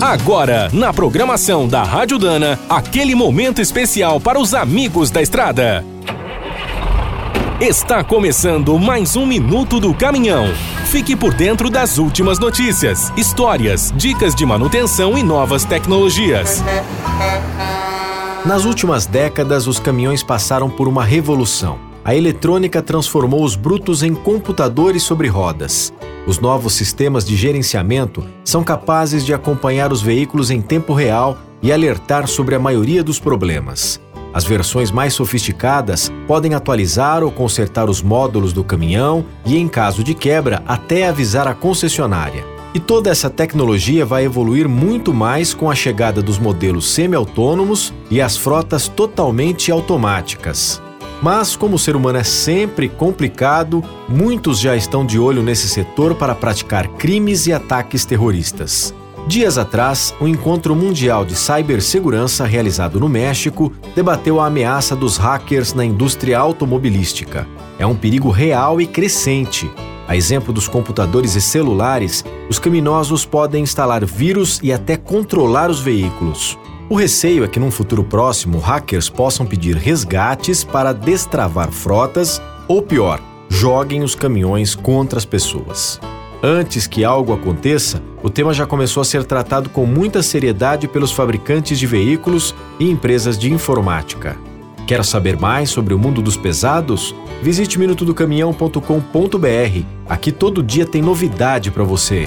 Agora, na programação da Rádio Dana, aquele momento especial para os amigos da estrada. Está começando mais um Minuto do Caminhão. Fique por dentro das últimas notícias, histórias, dicas de manutenção e novas tecnologias. Nas últimas décadas, os caminhões passaram por uma revolução. A eletrônica transformou os brutos em computadores sobre rodas. Os novos sistemas de gerenciamento são capazes de acompanhar os veículos em tempo real e alertar sobre a maioria dos problemas. As versões mais sofisticadas podem atualizar ou consertar os módulos do caminhão e, em caso de quebra, até avisar a concessionária. E toda essa tecnologia vai evoluir muito mais com a chegada dos modelos semi-autônomos e as frotas totalmente automáticas. Mas, como o ser humano é sempre complicado, muitos já estão de olho nesse setor para praticar crimes e ataques terroristas. Dias atrás, o Encontro Mundial de Cibersegurança, realizado no México, debateu a ameaça dos hackers na indústria automobilística. É um perigo real e crescente. A exemplo dos computadores e celulares, os criminosos podem instalar vírus e até controlar os veículos. O receio é que num futuro próximo hackers possam pedir resgates para destravar frotas ou pior, joguem os caminhões contra as pessoas. Antes que algo aconteça, o tema já começou a ser tratado com muita seriedade pelos fabricantes de veículos e empresas de informática. Quer saber mais sobre o mundo dos pesados? Visite minutodocaminhão.com.br. Aqui todo dia tem novidade para você.